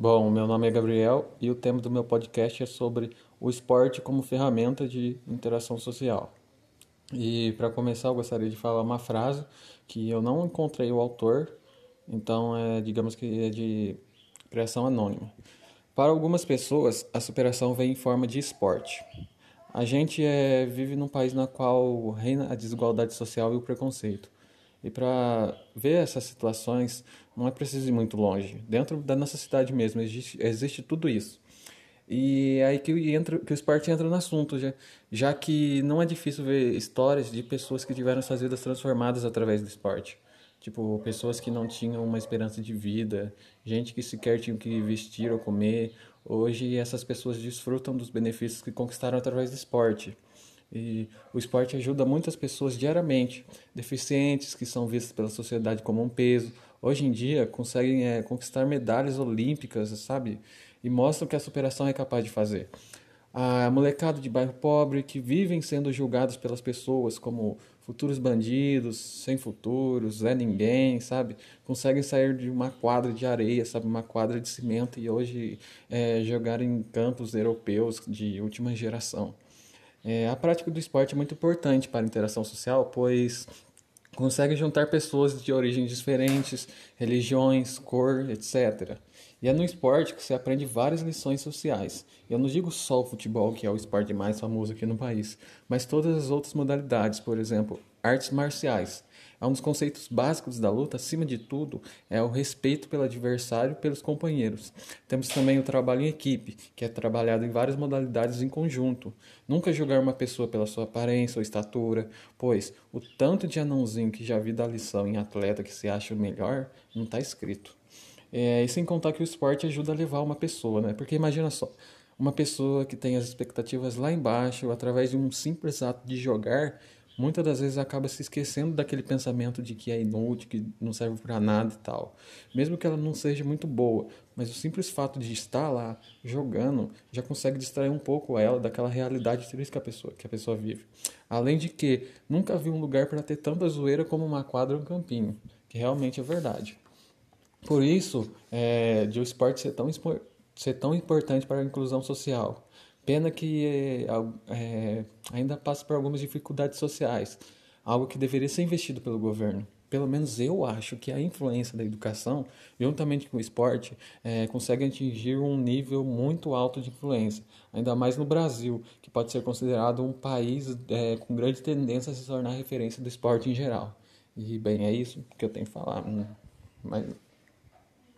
Bom, meu nome é Gabriel e o tema do meu podcast é sobre o esporte como ferramenta de interação social. E para começar, eu gostaria de falar uma frase que eu não encontrei o autor, então é, digamos que é de criação anônima. Para algumas pessoas, a superação vem em forma de esporte. A gente é, vive num país na qual reina a desigualdade social e o preconceito. E para ver essas situações, não é preciso ir muito longe. Dentro da nossa cidade mesmo existe, existe tudo isso. E é aí que, entra, que o esporte entra no assunto, já, já que não é difícil ver histórias de pessoas que tiveram suas vidas transformadas através do esporte. Tipo, pessoas que não tinham uma esperança de vida, gente que sequer tinham que vestir ou comer. Hoje essas pessoas desfrutam dos benefícios que conquistaram através do esporte. E o esporte ajuda muitas pessoas diariamente, deficientes que são vistas pela sociedade como um peso. Hoje em dia conseguem é, conquistar medalhas olímpicas, sabe? E mostram que a superação é capaz de fazer. A molecada de bairro pobre que vivem sendo julgados pelas pessoas como futuros bandidos, sem futuros, é ninguém, sabe? Conseguem sair de uma quadra de areia, sabe? Uma quadra de cimento e hoje é, jogar em campos europeus de última geração. É, a prática do esporte é muito importante para a interação social, pois consegue juntar pessoas de origens diferentes, religiões, cor, etc. E é no esporte que se aprende várias lições sociais. Eu não digo só o futebol, que é o esporte mais famoso aqui no país, mas todas as outras modalidades, por exemplo, artes marciais. É um dos conceitos básicos da luta, acima de tudo, é o respeito pelo adversário e pelos companheiros. Temos também o trabalho em equipe, que é trabalhado em várias modalidades em conjunto. Nunca julgar uma pessoa pela sua aparência ou estatura, pois o tanto de anãozinho que já vi da lição em atleta que se acha o melhor, não está escrito. É, e sem contar que o esporte ajuda a levar uma pessoa, né? Porque imagina só, uma pessoa que tem as expectativas lá embaixo, através de um simples ato de jogar, muitas das vezes acaba se esquecendo daquele pensamento de que é inútil, que não serve para nada e tal. Mesmo que ela não seja muito boa, mas o simples fato de estar lá jogando já consegue distrair um pouco ela daquela realidade triste que a pessoa, que a pessoa vive. Além de que nunca vi um lugar para ter tanta zoeira como uma quadra ou um campinho, que realmente é verdade. Por isso, é, de o esporte ser tão, ser tão importante para a inclusão social. Pena que é, é, ainda passa por algumas dificuldades sociais, algo que deveria ser investido pelo governo. Pelo menos eu acho que a influência da educação, juntamente com o esporte, é, consegue atingir um nível muito alto de influência, ainda mais no Brasil, que pode ser considerado um país é, com grande tendência a se tornar referência do esporte em geral. E, bem, é isso que eu tenho que falar. Hum, mas